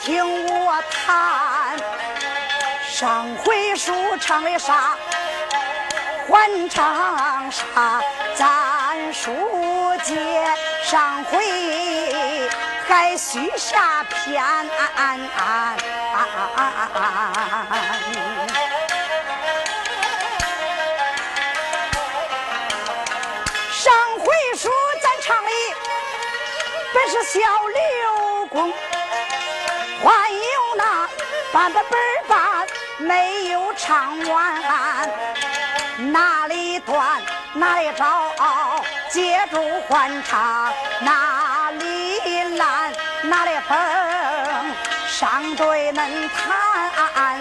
听我谈。上回书唱的啥？还唱啥？咱书接上回。还许下偏上回书咱唱的本是小刘公，还有那半本本半没有唱完，哪里断哪里找，接住还唱哪里。烂哪里崩上对恁谈，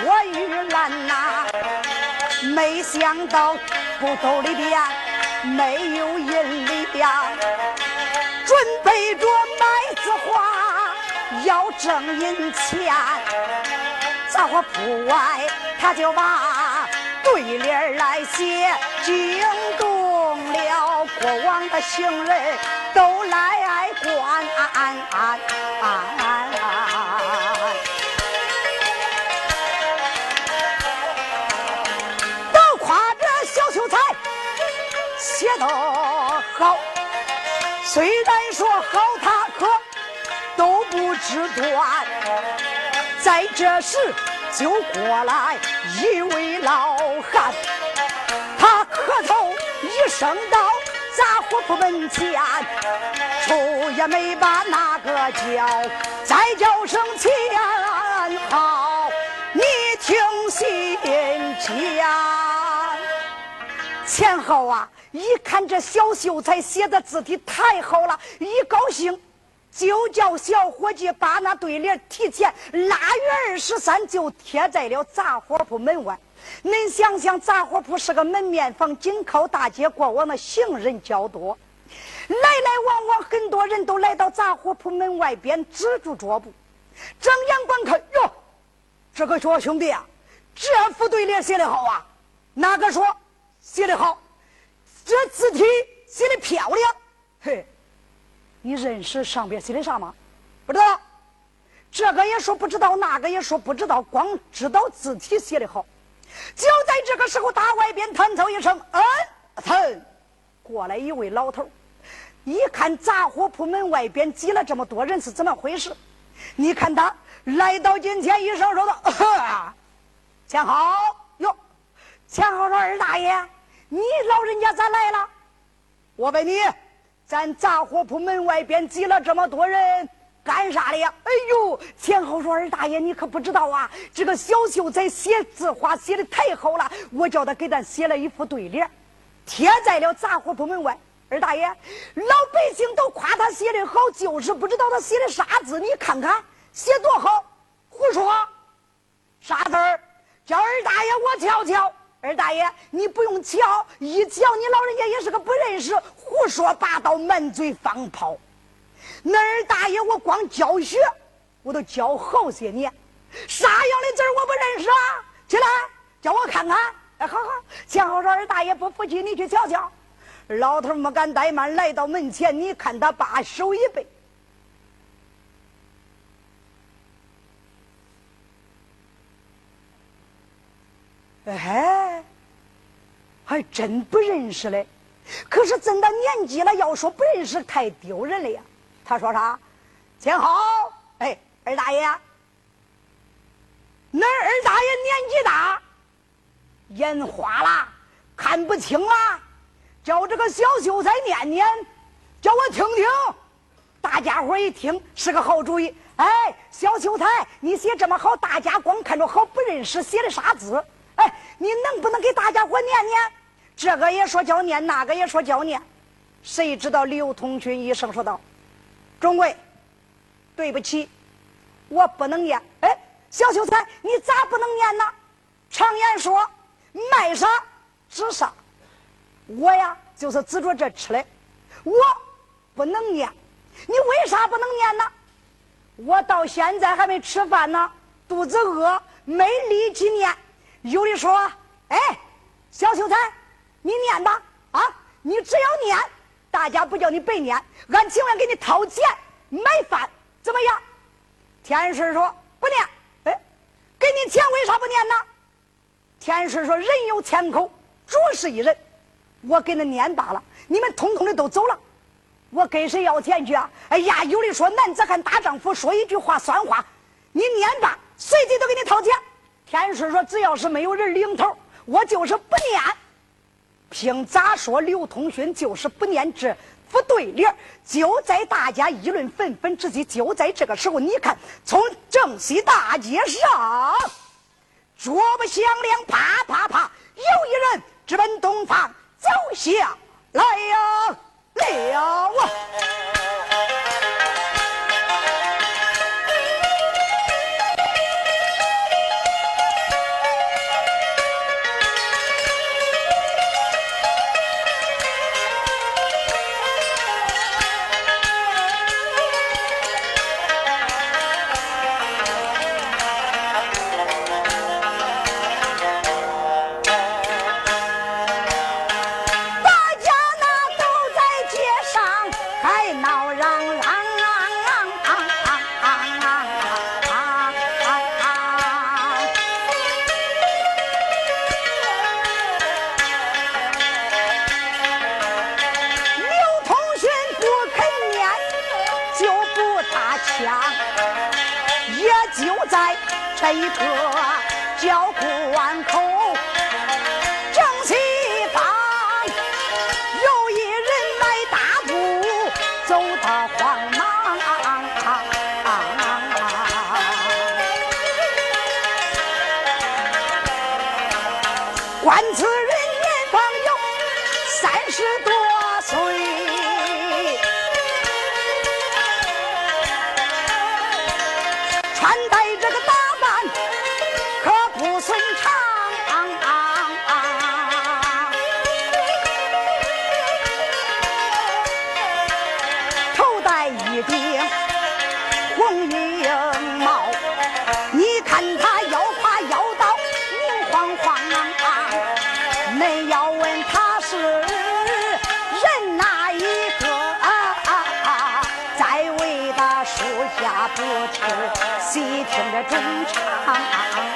我玉兰呐，没想到布兜里边没有银两，准备着买字画要挣银钱，杂货铺外他就把对联来写，惊动了过往的行人都来观。得好，虽然说好，他可都不知端。在这时就过来一位老汉，他磕头一声道：“杂货铺门前，出也没把那个叫，再叫声钱好，你听心讲，钱好啊。”一看这小秀才写的字体太好了，一高兴就叫小伙计把那对联提前腊月二十三就贴在了杂货铺门外。恁想想，杂货铺是个门面房，紧靠大街，过往的行人较多，来来往往，很多人都来到杂货铺门外边止住脚步，睁眼观看。哟，这个小兄弟啊，这副对联写的好啊！哪个说写的好？这字体写的漂亮，嘿，你认识上边写的啥吗？不知道，这个也说不知道，那个也说不知道，光知道字体写的好。就在这个时候，大外边弹奏一声，嗯，腾，过来一位老头，一看杂货铺门外边挤了这么多人，是怎么回事？你看他来到近前，一声说道：“钱好哟，钱好说二大爷。”你老人家咋来了？我问你，咱杂货铺门外边挤了这么多人，干啥的呀？哎呦，前后说二大爷，你可不知道啊！这个小秀才写字画写的太好了，我叫他给咱写了一副对联，贴在了杂货铺门外。二大爷，老百姓都夸他写的好，就是不知道他写的啥字。你看看，写多好！胡说，啥字儿？叫二大爷，我瞧瞧。二大爷，你不用瞧，一瞧你老人家也是个不认识，胡说八道，满嘴放炮。那二大爷，我光教学，我都教好些年，啥样的字我不认识啊？起来，叫我看看。哎，好好，钱好说二大爷不服气，你去瞧瞧。老头没敢怠慢，来到门前，你看他把手一背。哎，还真不认识嘞。可是真到年纪了，要说不认识太丢人了呀。他说啥？钱好，哎，二大爷，恁二大爷年纪大，眼花了，看不清了，叫这个小秀才念念，叫我听听。大家伙一听是个好主意。哎，小秀才，你写这么好，大家光看着好不认识写的啥字？哎，你能不能给大家伙念念？这个也说叫念，那个也说叫念。谁知道刘通军一声说道：“中贵，对不起，我不能念。”哎，小秀才，你咋不能念呢？常言说，卖啥指啥。我呀，就是指着这吃的，我不能念。你为啥不能念呢？我到现在还没吃饭呢，肚子饿，没力气念。有的说：“哎，小秀才，你念吧，啊，你只要念，大家不叫你白念，俺情愿给你掏钱买饭，怎么样？”天顺说：“不念。”哎，给你钱为啥不念呢？天顺说：“人有千口，主是一人，我给他念罢了，你们通通的都走了。”我跟谁要钱去啊？哎呀，有的说男子汉大丈夫，说一句话算话。你念吧，随即都给你掏钱。天师说，只要是没有人领头，我就是不念。凭咋说？刘通勋就是不念这副对联。就在大家议论纷纷之际，就在这个时候，你看，从正西大街上，桌不响亮，啪啪啪，有一人直奔东方走下来呀。了啊！中唱，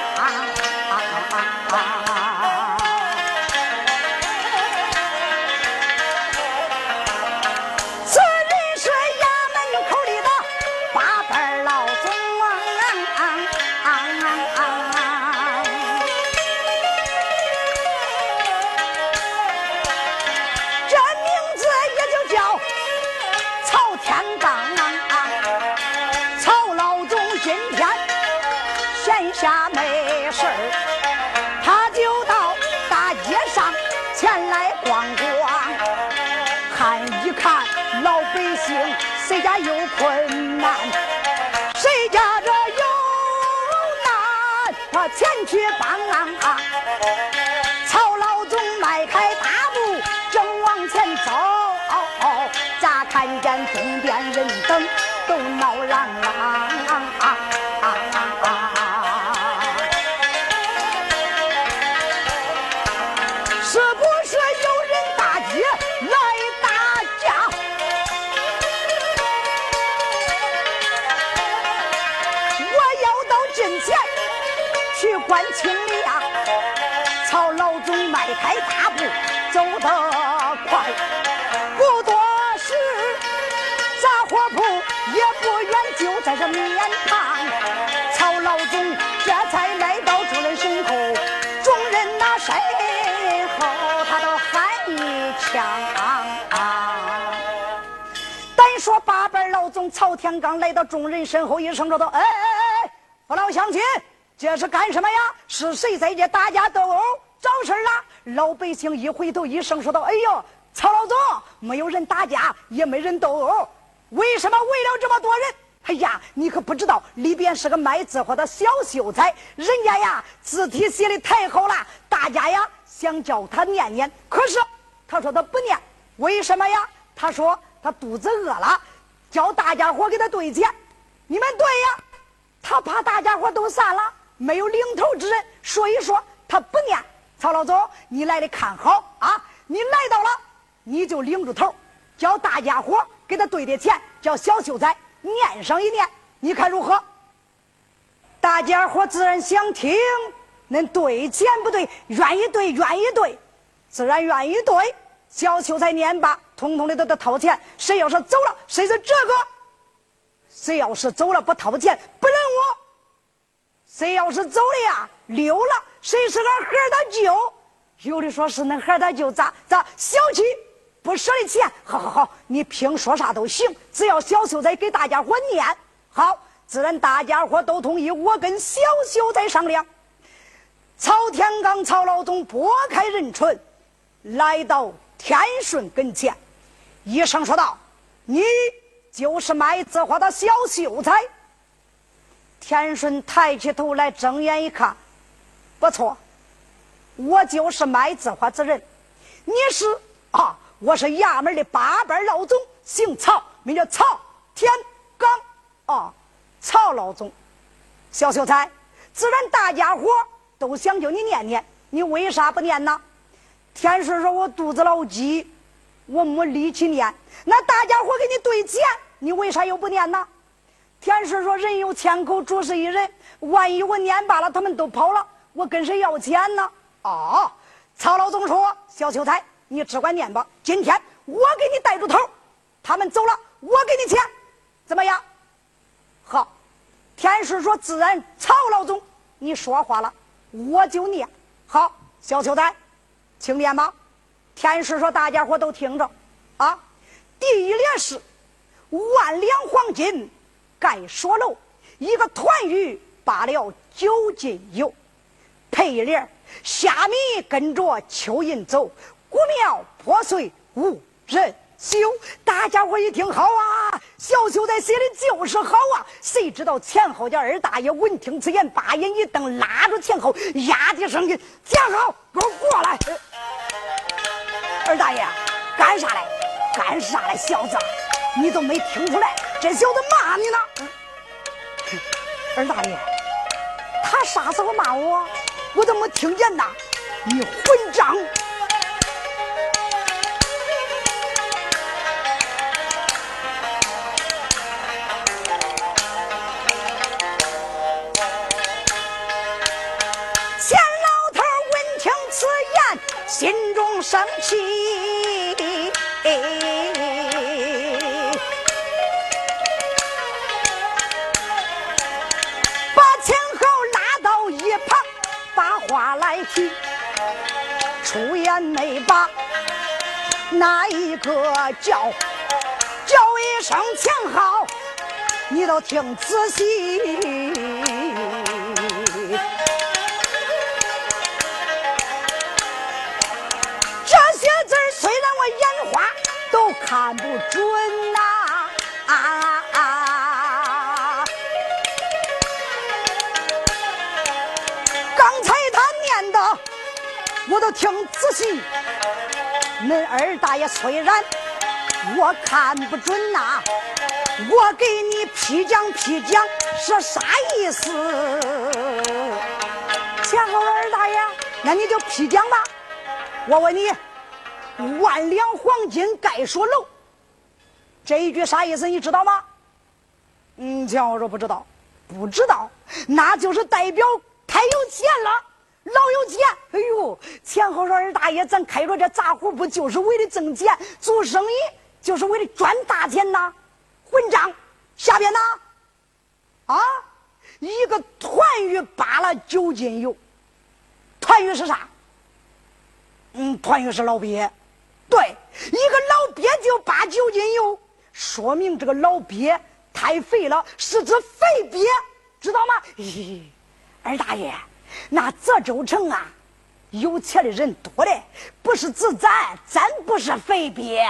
去观青啊，曹老总迈开大步走得快，不多时杂货铺也不远，就在这面旁。曹老总这才来到众人身后，众人那身后他都喊一枪。单说八辈老总曹天刚来到众人身后，一声说道：“哎哎哎，父老乡亲！”这是干什么呀？是谁在这打架斗殴，找事儿了？”老百姓一回头，一声说道：“哎呦，曹老总，没有人打架，也没人斗殴，为什么围了这么多人？”哎呀，你可不知道，里边是个卖字画的小秀才，人家呀字体写的太好了，大家呀想叫他念念，可是他说他不念，为什么呀？他说他肚子饿了，叫大家伙给他兑钱。你们对呀，他怕大家伙都散了，没有领头之人，所以说他不念。曹老总，你来的看好啊！你来到了，你就领住头，叫大家伙给他兑点钱，叫小秀才。念上一念，你看如何？大家伙自然想听，恁对钱不对？愿意对，愿意对，自然愿意对。小秀才念罢，通通的都得掏钱。谁要是走了，谁是这个？谁要是走了不掏钱，不认我。谁要是走了呀，溜了，谁是俺孩儿的舅？有的说是恁孩儿的舅，咋咋小气？不舍得钱，好好好，你凭说啥都行，只要小秀才给大家伙念好，自然大家伙都同意。我跟小秀才商量。曹天刚、曹老总拨开人群，来到天顺跟前，一声说道：“你就是卖字画的小秀才。”天顺抬起头来，睁眼一看，不错，我就是卖字画之人。你是啊？我是衙门的八班老总，姓曹，名叫曹天刚。啊，曹老总，小秀才，自然大家伙都想叫你念念，你为啥不念呢？天顺说：“我肚子老饥，我没力气念。”那大家伙给你兑钱，你为啥又不念呢？天顺说：“人有千口，主是一人。万一我念罢了，他们都跑了，我跟谁要钱呢？”哦，曹老总说：“小秀才。”你只管念吧。今天我给你带住头，他们走了，我给你钱，怎么样？好，天师说自然。曹老总，你说话了，我就念。好，小秀才，请念吧。天师说，大家伙都听着啊。第一联是万两黄金盖锁楼，一个团鱼罢了九斤油。配联虾米跟着蚯蚓走。古庙破碎无人修，大家伙一听好啊！小秀才写的就是好啊！谁知道前后家二大爷闻听此言，把眼一瞪，拉住前后，压低声音：“讲好，给我过来！”二大爷，干啥嘞？干啥嘞？小子，你都没听出来？这小子骂你呢！二大爷，他啥时候骂我？我怎么没听见呢？你混账！俺没把那一个叫叫一声强好你都听仔细。这些字虽然我眼花都看不准呐。都听仔细。恁二大爷虽然我看不准呐，我给你批讲批讲是啥意思？前后二大爷，那你就批讲吧。我问你。万两黄金盖锁楼，这一句啥意思？你知道吗？嗯，钱我说不知道，不知道，那就是代表太有钱了，老有钱。哎呦，前后说二大爷，咱开着这杂货铺就是为了挣钱，做生意就是为了赚大钱呐！混账！下边呢？啊，一个团鱼扒了九斤油，团鱼是啥？嗯，团鱼是老鳖。对，一个老鳖就八九斤油，说明这个老鳖太肥了，是指肥鳖，知道吗？咦，二大爷，那泽州城啊，有钱的人多嘞，不是指咱，咱不是肥鳖。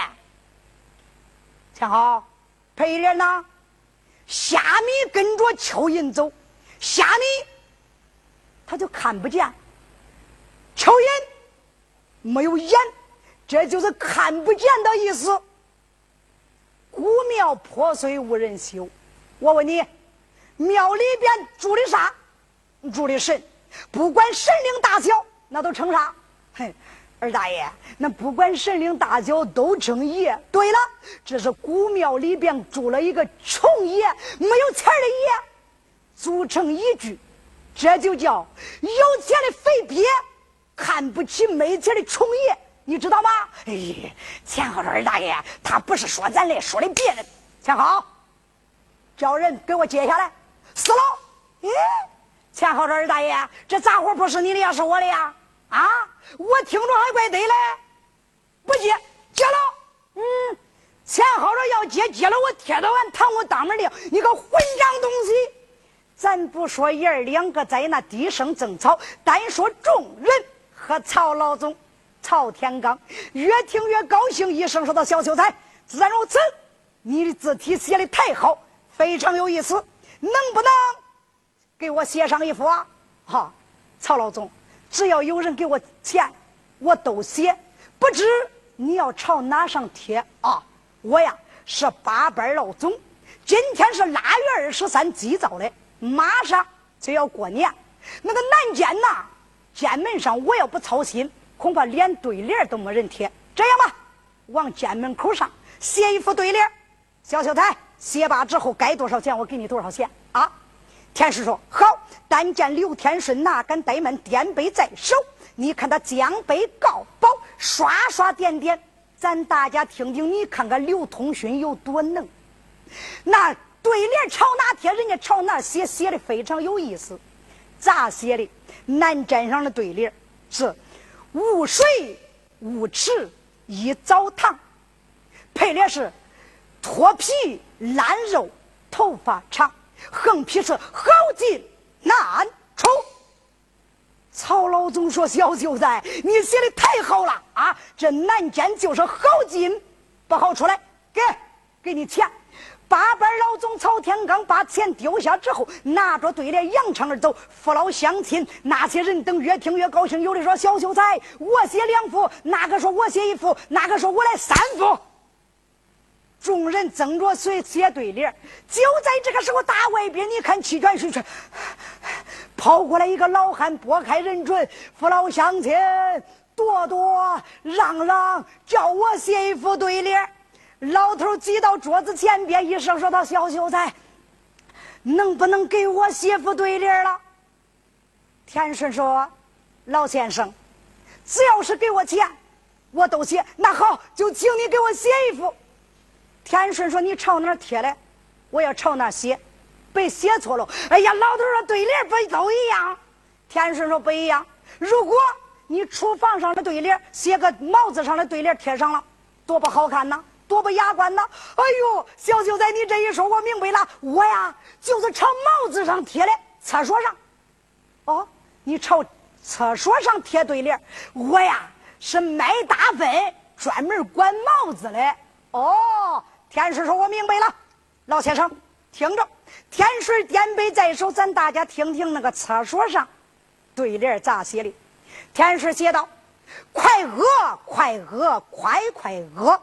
钱好，赔一点呢。虾米跟着蚯蚓走，虾米他就看不见，蚯蚓没有眼，这就是看不见的意思。古庙破碎无人修，我问你，庙里边住的啥？住的神，不管神灵大小，那都称啥？嘿，二大爷，那不管神灵大小都称爷。对了，这是古庙里边住了一个穷爷，没有钱的爷，组成一句，这就叫有钱的肥鳖看不起没钱的穷爷。你知道吗？哎，钱好这二大爷，他不是说咱的，说的别人。钱好，叫人给我接下来。死了。哎，钱好这二大爷，这杂活不是你的呀，是我的呀？啊，我听着还怪对嘞。不接，接了。嗯，钱好这要接，接了我贴到俺堂屋当门的，你个混账东西！咱不说爷儿两个在那低声争吵，单说众人和曹老总。曹天刚越听越高兴，一声说道：“小秀才，自然如此，你的字体写的太好，非常有意思，能不能给我写上一幅？”哈，曹老总，只要有人给我钱，我都写。不知你要朝哪上贴啊？我呀是八班老总，今天是腊月二十三，祭灶的，马上就要过年，那个南监呐，监门上我要不操心。恐怕连对联都没人贴。这样吧，往监门口上写一副对联。小秀才写罢之后，该多少钱我给你多少钱啊？天师说好。但见刘天顺哪敢怠慢，颠杯在手。你看他将杯告宝，刷刷点点。咱大家听听，你看看刘通勋有多能。那对联朝哪贴，人家朝哪写，写的非常有意思。咋写的？南站上的对联是。无水无池一澡堂，配的是脱皮烂肉头发长，横批是好进难出。曹老总说：“小秀才，你写的太好了啊！这难见就是好进不好出来，给给你钱。”八班老总曹天刚把钱丢下之后，拿着对联扬长而走。父老乡亲那些人等越听越高兴，有的说小秀才，我写两幅；那个说我写一幅；那个说我来三幅。众人争着随写对联。就在这个时候，大外边你看气喘吁吁，跑过来一个老汉，拨开人群，父老乡亲，多多让让，叫我写一副对联。老头挤到桌子前边，一声说道：“小秀才，能不能给我写副对联了？”田顺说：“老先生，只要是给我钱，我都写。那好，就请你给我写一副。”田顺说：“你朝哪贴嘞？我要朝哪写，别写错了。”哎呀，老头说：“对联不都一样？”田顺说：“不一样。如果你厨房上的对联写个帽子上的对联贴上了，多不好看呐！”多不雅观呐！哎呦，小秀才，你这一说，我明白了。我呀，就是朝帽子上贴的，厕所上。哦，你朝厕所上贴对联我呀，是卖大粪，专门管帽子的。哦，天师说，我明白了。老先生，听着，天水点杯在手，咱大家听听那个厕所上对联咋写的。天师写道：“快饿，快饿，快快饿。”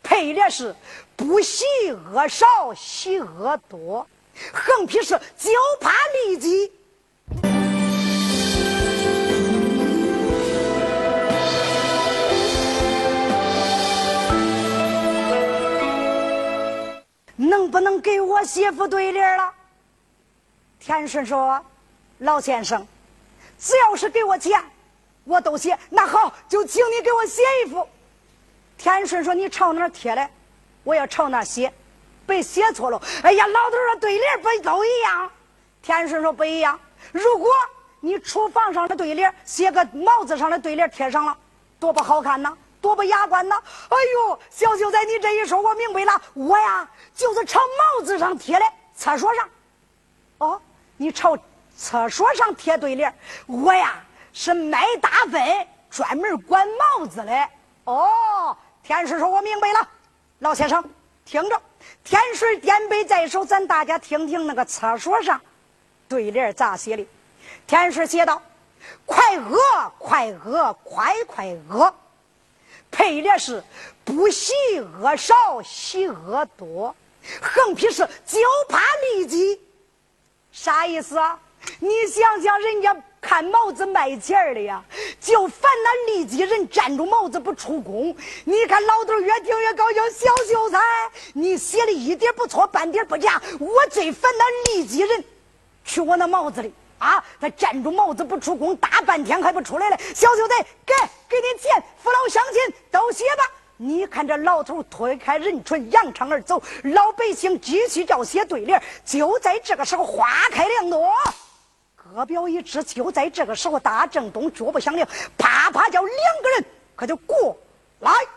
配联是不喜饿少，喜饿多。横批是就怕立即。能不能给我写副对联了？田顺说：“老先生，只要是给我钱，我都写。那好，就请你给我写一副。”田顺说：“你朝哪贴嘞？我要朝哪写，别写错了。”哎呀，老头说：“对联不都一样？”田顺说：“不一样。如果你厨房上的对联写个帽子上的对联贴上了，多不好看呐！多。”多不雅观呐！哎呦，小秀才，你这一说，我明白了，我呀就是朝帽子上贴的，厕所上。哦，你朝厕所上贴对联，我呀是卖大粪，专门管帽子的。哦，天师说，我明白了，老先生听着，天水点背在手，咱大家听听那个厕所上对联咋写的。天师写道。快饿，快饿，快快饿！配联是不喜恶少，喜恶多。横批是就怕痢疾，啥意思啊？你想想，人家看帽子卖钱的呀，就烦那痢疾人站住帽子不出宫。你看老头越听越高兴，小秀才，你写的一点不错，半点不假。我最烦那痢疾人去我那帽子里。啊！他站住帽子不出宫，大半天还不出来了。小舅子，给给点钱，父老乡亲都写吧。你看这老头推开人群，扬长而走。老百姓继续叫写对联。就在这个时候，花开两朵，歌表一枝。就在这个时候，大正东脚步响亮，啪啪叫两个人可就过来了。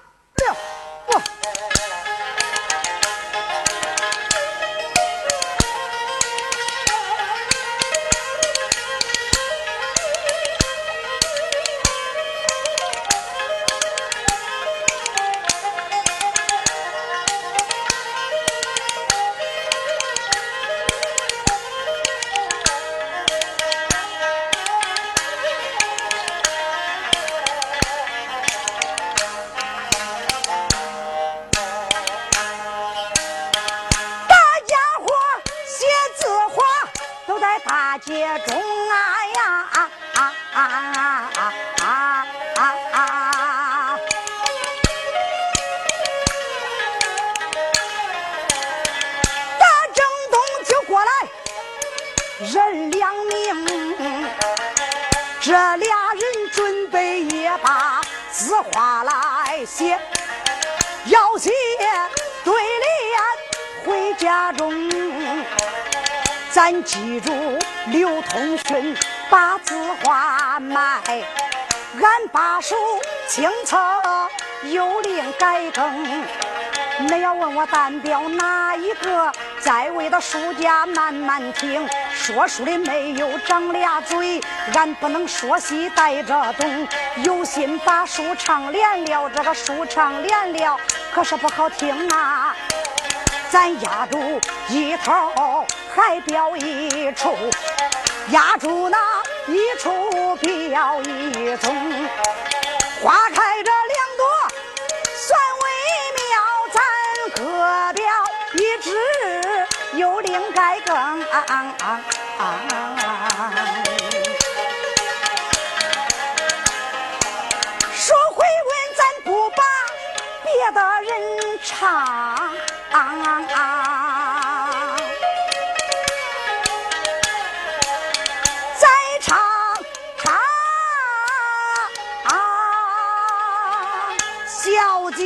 写，要写对联回家中，咱记住刘通顺把字画卖，俺把书清册有令改更。你要问我单标哪一个，在位的书家慢慢听。说书的没有长俩嘴，俺不能说西带着东。有心把书唱连了，这个书唱连了，可是不好听啊。咱压住一头。还表一处，压住那一处表一宗，花开着应该更说回文，咱不把别的人唱。再唱他啊，小姐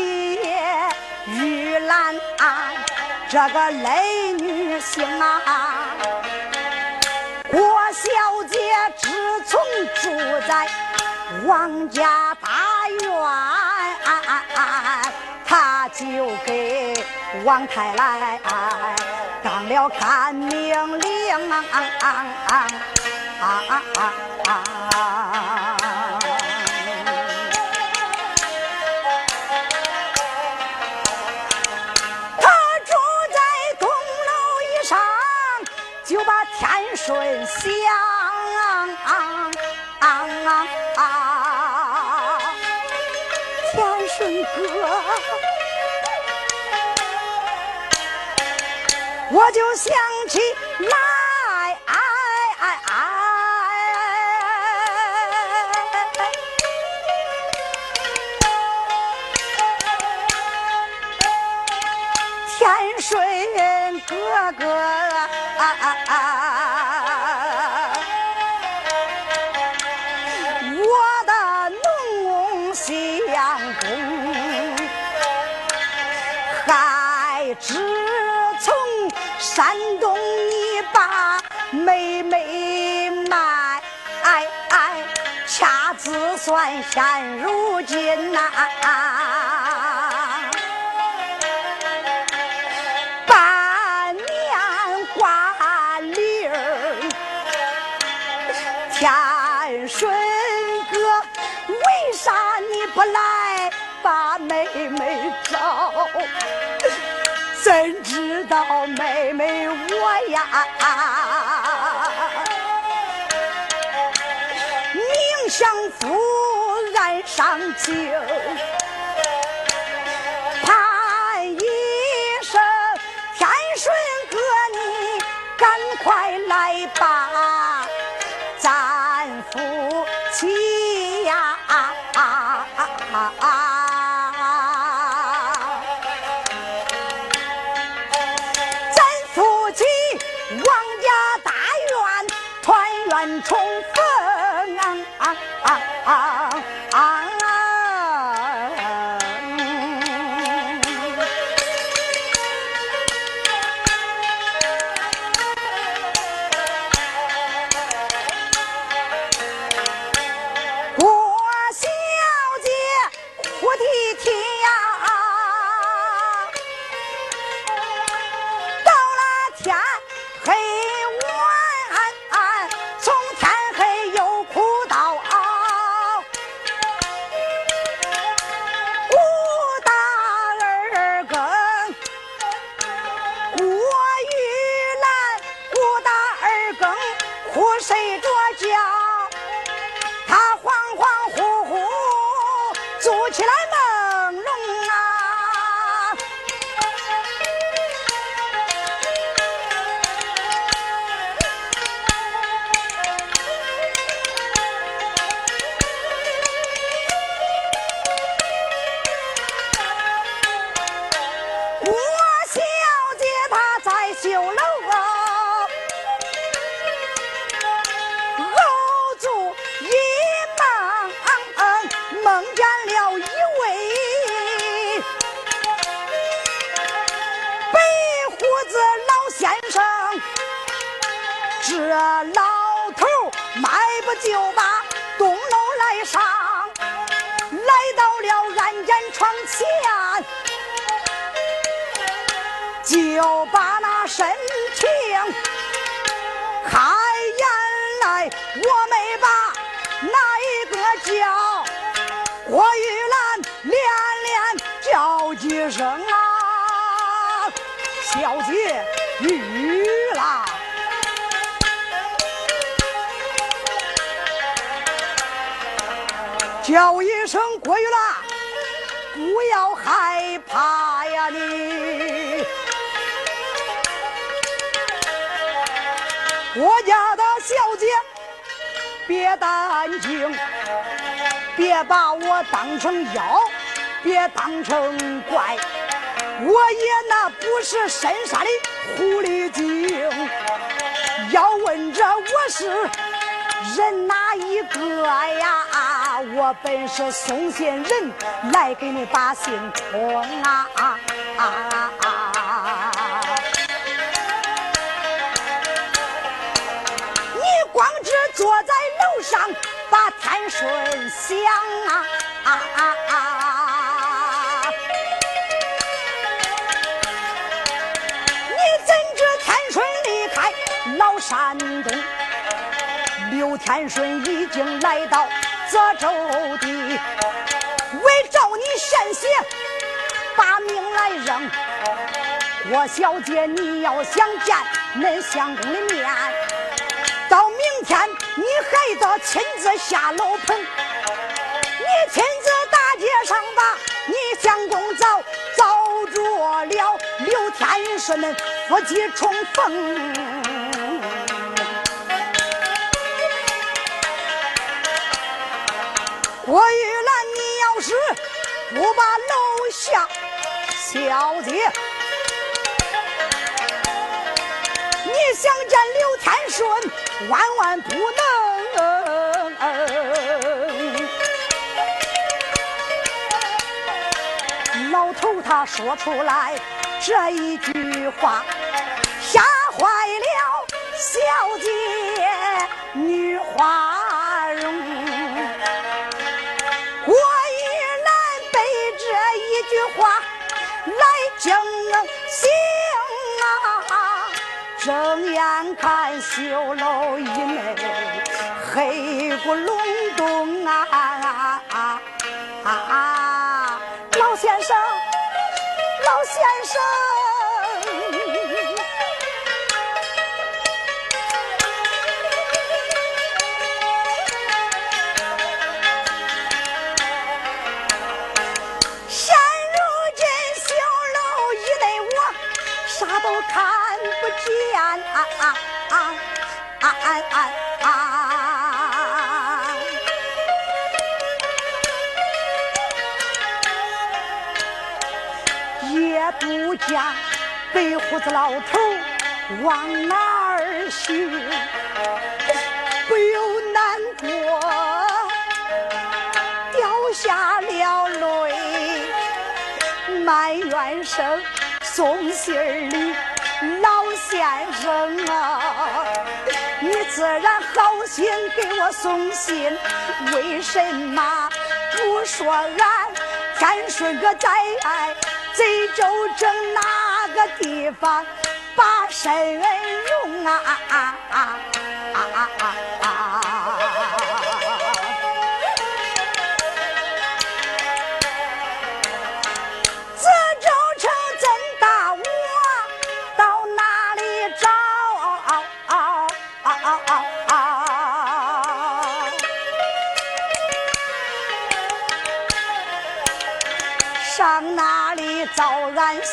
玉兰啊，这个泪。行啊，郭小姐自从住在王家大院，她就给王太来当了看命令。顺香，天顺哥，我就想起来，哎哎哎天顺哥哥。现如今呐，半年挂铃儿，天顺哥，为啥你不来把妹妹找？怎知道妹妹我呀？相夫爱上酒，盼一声天顺哥，你赶快来吧，我家的小姐，别担惊，别把我当成妖，别当成怪，我也那不是深山的狐狸精。要问这我是人哪一个呀？我本是送信人，来给你把信通啊！啊坐在楼上把天顺想啊啊啊啊！你怎知天顺离开老山东？刘天顺已经来到。泽州地，为找你献血，把命来扔。郭小姐，你要想见恁相公的面，你还得亲自下楼棚，你亲自大街上把你相公找找着了，刘天顺恁夫妻重逢。郭玉兰，你要是不把楼下小姐，你想见刘天顺，万万不能。老头他说出来这一句话，吓坏了小姐女花容。我一难被这一句话来惊醒啊！睁眼看绣楼一枚。黑咕隆咚啊！老先生，老先生。家白胡子老头往哪儿去？不由难过，掉下了泪，埋怨声送信儿的老先生啊，你自然好心给我送信，为什么不说俺天顺哥在？贼州城哪个地方把身用啊？啊啊啊啊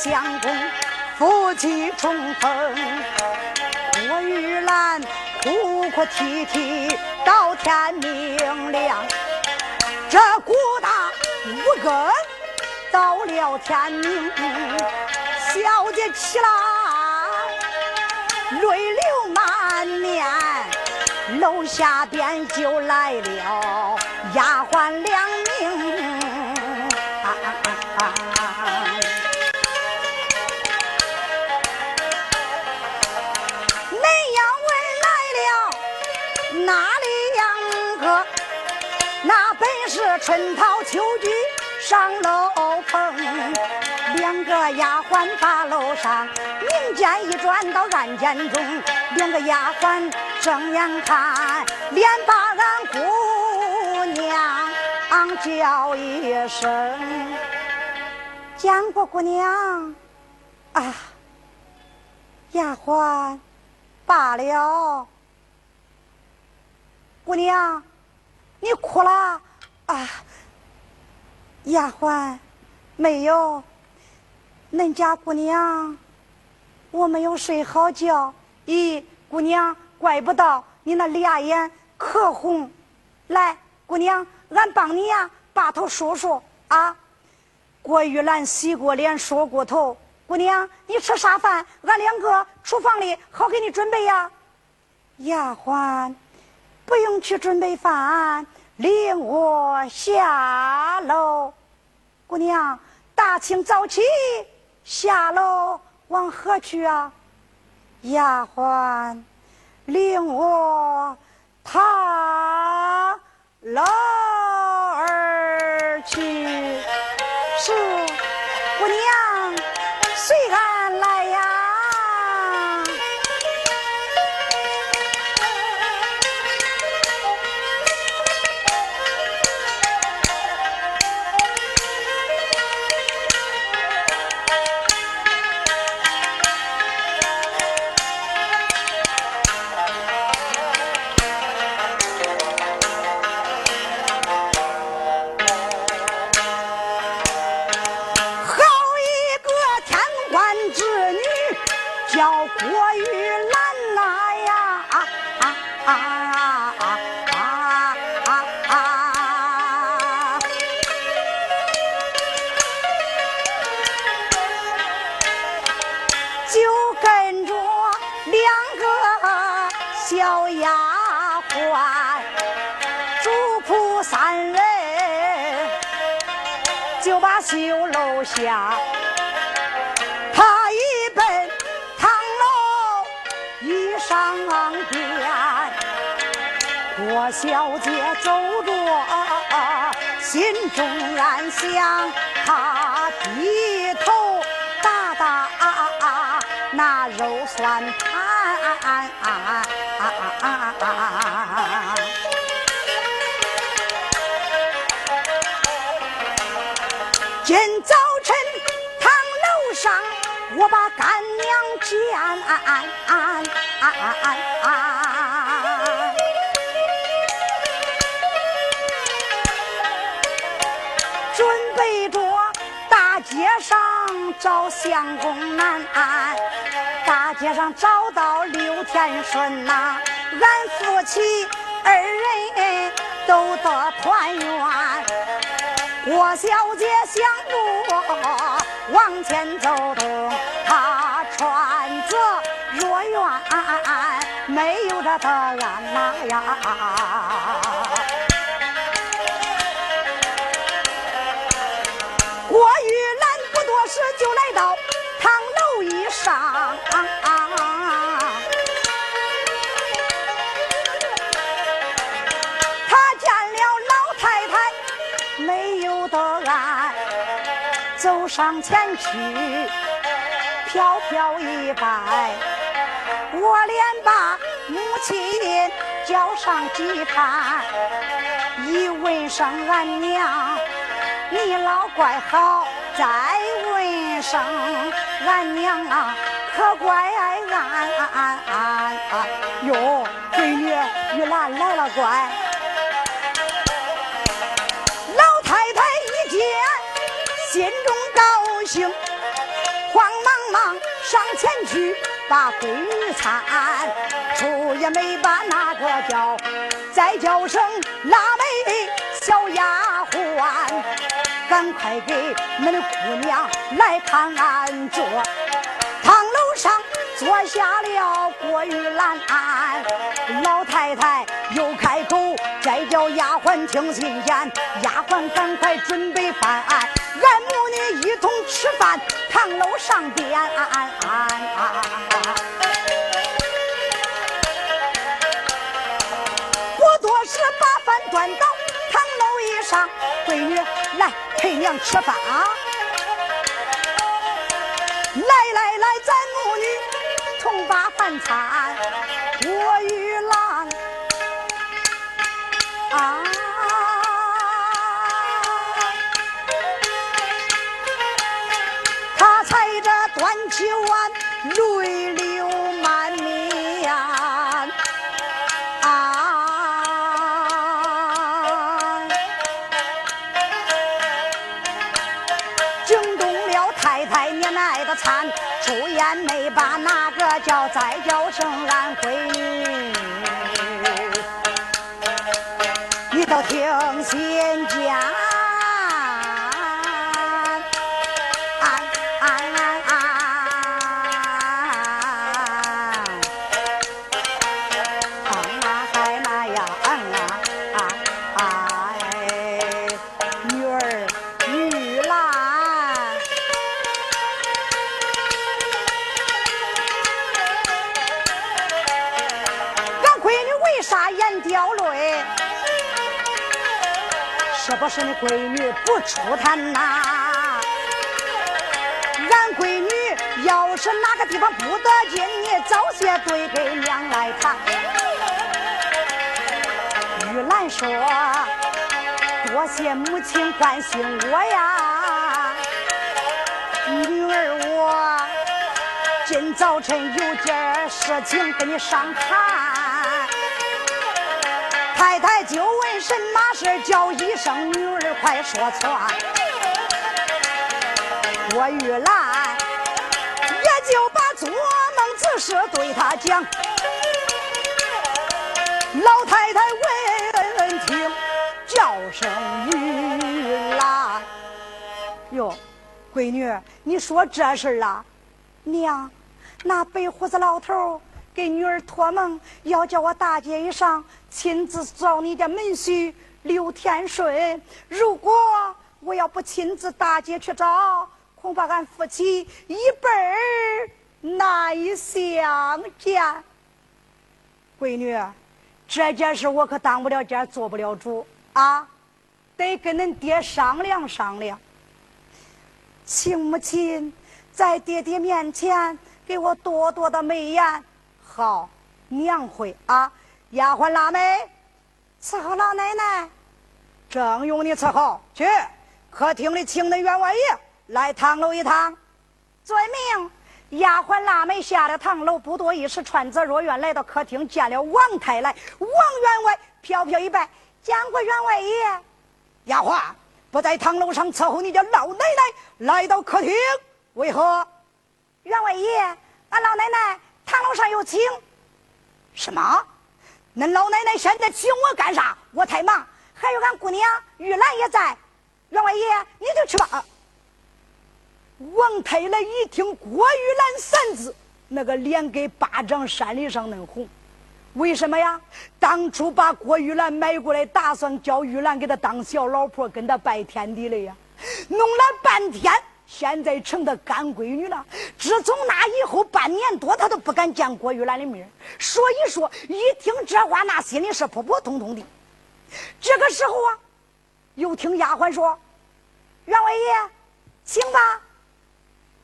相公夫妻重逢，我玉兰哭哭啼啼到天明亮。这孤大无根到了天明，小姐起来泪流满面，楼下边就来了丫鬟两名。春桃秋菊上楼棚，两个丫鬟把楼上，明间一转到暗间中，两个丫鬟睁眼看，连把俺姑娘叫一声，见过姑娘啊，丫鬟罢了，姑娘，你哭了。啊，丫鬟，没有，恁家姑娘，我没有睡好觉。咦，姑娘，怪不到你那俩眼可红。来，姑娘，俺帮你呀，把头梳梳啊。郭玉兰洗过脸，梳过头。姑娘，你吃啥饭？俺两个厨房里好给你准备呀。丫鬟，不用去准备饭。领我下楼，姑娘，大清早起下楼往何去啊？丫鬟，领我踏楼而去。是，姑娘，随俺下。他一奔堂老一上殿郭小姐走着心中暗想他低头打打那肉算盘。我把干娘见。准备着大街上找相公难，大街上找到刘天顺呐，俺夫妻二人都得团圆。郭小姐想着往前走动，她穿着若远，没有这答案呐呀。郭玉兰不多时就来到堂楼一上，前去飘飘一拜，我连把母亲叫上几坛，一问声俺娘。你老怪好，再问声俺娘啊，可怪俺哟，闺女玉兰来了，乖。高兴，慌忙忙上前去把闺女搀，出也没把那个叫，再叫声腊梅小丫鬟。赶快给恁的姑娘来看安坐，堂楼上坐下了郭玉兰，老太太又开口，再叫丫鬟听信言，丫鬟赶快准备饭，女一同吃饭，堂楼上边，不多时把饭端到堂楼一上，闺女来。陪娘吃饭啊！来来来，咱母女同把饭餐。秋啊，泪流满面啊！惊动了太太年奶的惨，出言没把那个叫再叫声俺闺女，你都听先讲。不是你闺女不出摊呐，俺闺女要是哪个地方不得劲，你早些对给娘来谈。玉兰说：“多谢母亲关心我呀，女儿我今早晨有件事情跟你商谈。”太太就问什么事叫一声女儿快说传。郭玉兰也就把做梦之事对他讲。老太太闻听，叫声玉兰。哟，闺女，你说这事儿啊？娘，那白胡子老头给女儿托梦，要叫我大街一上。亲自找你的门婿刘天顺，如果我要不亲自大街去找，恐怕俺夫妻一辈儿难以相见。闺女，这件事我可当不了家，做不了主啊，得跟恁爹商量商量。请母亲在爹爹面前给我多多的美言。好，娘会啊，丫鬟腊梅，伺候老奶奶。正用你伺候，去客厅里请那员外爷来堂楼一趟。遵命。丫鬟腊梅下了堂楼，不多一时，穿着若院来到客厅，见了王太来。王员外飘飘一拜，见过员外爷。丫鬟不在堂楼上伺候你家老奶奶，来到客厅为何？员外爷，俺老奶奶堂楼上有请。什么？恁老奶奶现在请我干啥？我太忙。还有俺姑娘玉兰也在。员外爷，你就去吧。王太来一听郭玉兰三字，那个脸跟巴掌山里上恁红。为什么呀？当初把郭玉兰买过来，打算叫玉兰给他当小老婆，跟他拜天地了呀。弄了半天，现在成他干闺女了。自从那以后半年多，他都不敢见郭玉兰的面。所以说，一听这话，那心里是扑扑通通的。这个时候啊，又听丫鬟说：“员外爷，请吧。”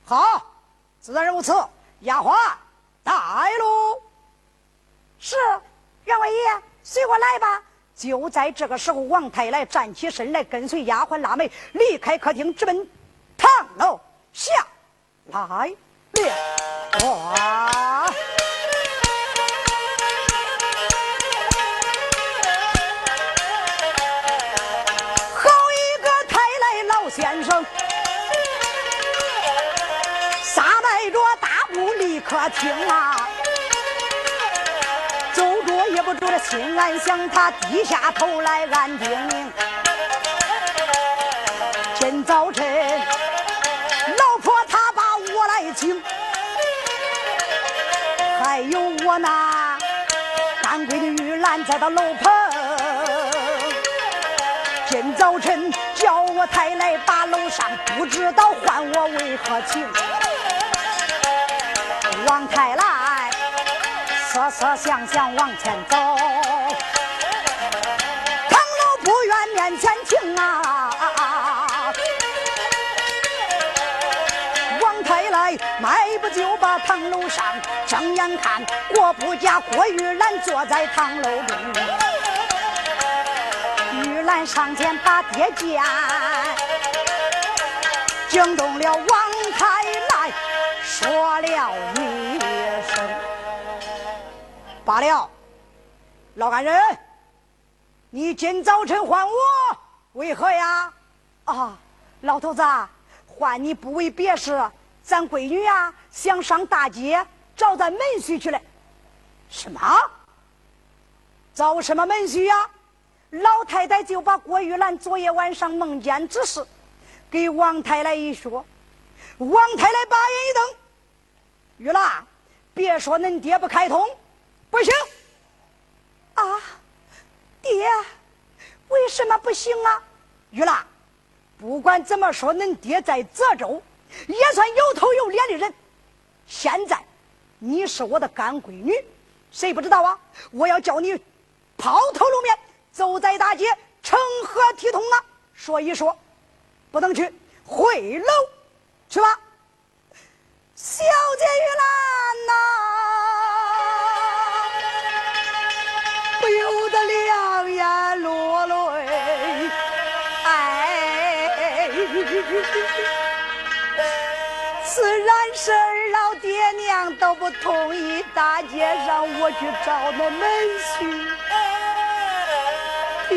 好，自然如此。丫鬟，带路。是，员外爷，随我来吧。就在这个时候，王太来站起身来，跟随丫鬟腊梅离开客厅，直奔堂楼下来了，好一个开来老先生，撒迈着大步立刻厅啊，走着也不着，心安祥，他低下头来安定，今早晨。我来请，还有我那干闺女玉兰在到楼棚。今早晨叫我太来把楼上，不知道唤我为何情。王太来，思思想想往前走，唐楼不愿面前停啊！迈步就把堂楼上，睁眼看郭不家郭玉兰坐在堂楼中，玉兰上前把爹见，惊动了王太来，说了一声。罢了，老干人，你今早晨唤我为何呀？啊，老头子，唤你不为别事，咱闺女呀想上大街找咱门婿去了。什么？找什么门婿呀？老太太就把郭玉兰昨夜晚上梦见之事给王太太一说，王太太把眼一瞪：“玉兰，别说恁爹不开通。”不行，啊，爹，为什么不行啊？玉兰，不管怎么说，恁爹在泽州也算有头有脸的人。现在你是我的干闺女，谁不知道啊？我要叫你抛头露面，走在大街，成何体统啊？说一说，不能去回楼去吧，小姐玉兰呐。我去找那门婿。爹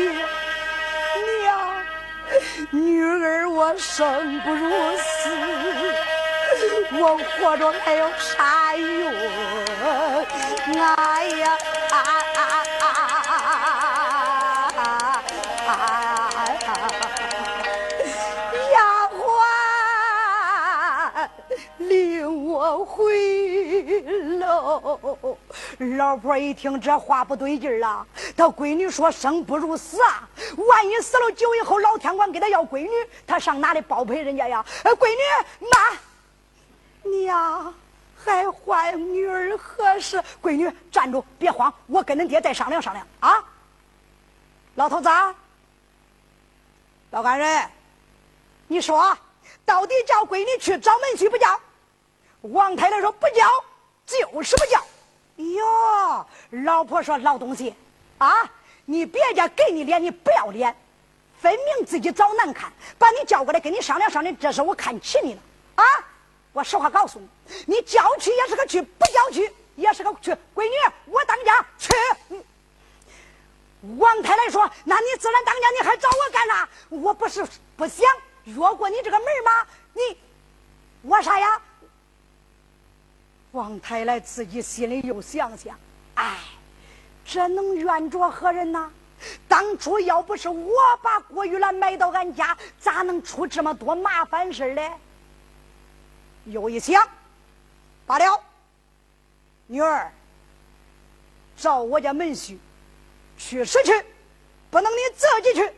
娘，女儿我生不如死，我活着还有啥用？哎呀！啊啊领我回楼！老婆一听这话不对劲儿了，他闺女说生不如死啊！万一死了酒以后，老天官给他要闺女，他上哪里包赔人家呀？闺女妈，你呀还怀女儿何时？闺女站住，别慌，我跟恁爹再商量商量啊！老头子，老干人，你说到底叫闺女去找门去不叫？王太太说不叫，就是不叫。哟，老婆说老东西啊，你别家给你脸，你不要脸，分明自己找难看，把你叫过来跟你商量商量，这是我看起你了啊！我实话告诉你，你叫去也是个去，不叫去也是个去。闺女，我当家去。王太太说：“那你自然当家，你还找我干啥？我不是不想越过你这个门吗？你我啥呀？”王太来自己心里又想想，哎，这能怨着何人呢？当初要不是我把郭玉兰买到俺家，咋能出这么多麻烦事嘞？又一想，罢了，女儿，照我家门序，去是去，不能你自己去。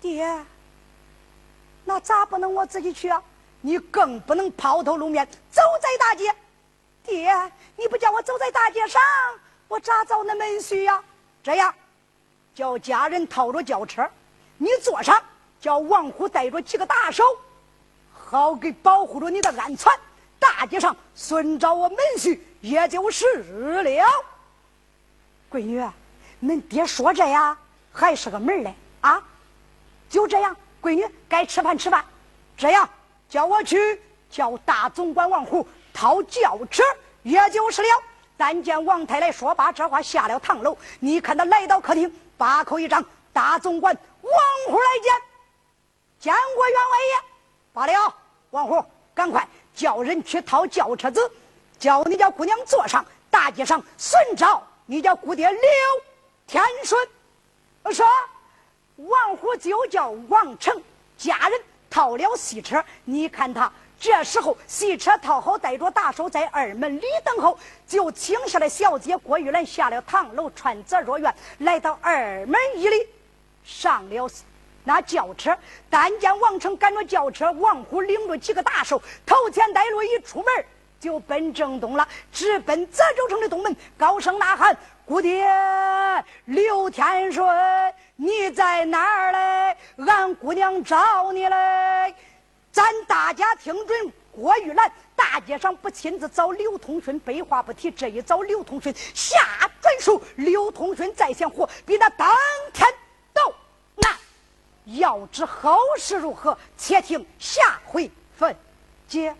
爹，那咋不能我自己去啊？你更不能抛头露面走在大街，爹，你不叫我走在大街上，我咋走那门婿呀？这样，叫家人套着轿车，你坐上，叫王虎带着几个打手，好给保护着你的安全。大街上寻找我门婿，也就是了。闺女，恁爹说这样还是个门嘞啊？就这样，闺女该吃饭吃饭，这样。叫我去叫大总管王虎掏轿车，也就是了。但见王太来说罢这话，下了堂楼。你看他来到客厅，把口一张：“大总管王虎来见，见过员外爷。”罢了，王虎，赶快叫人去掏轿车子，叫你家姑娘坐上。大街上寻找你家姑爹刘天顺。说，王虎就叫王成家人。套了戏车，你看他这时候戏车套好，带着大手在二门里等候，就请下了小姐郭玉兰，下了堂楼，穿泽若院，来到二门一里，上了那轿车。但见王成赶着轿车，王虎领着几个大手，头前带路一出门，就奔正东了，直奔泽州城的东门，高声呐喊：“姑爹刘天顺！”你在哪儿嘞？俺姑娘找你嘞！咱大家听准，郭玉兰大街上不亲自找刘通顺，废话不提，这一找刘通顺下转手，刘通顺再想活，比那当天都难。要知后事如何，且听下回分解。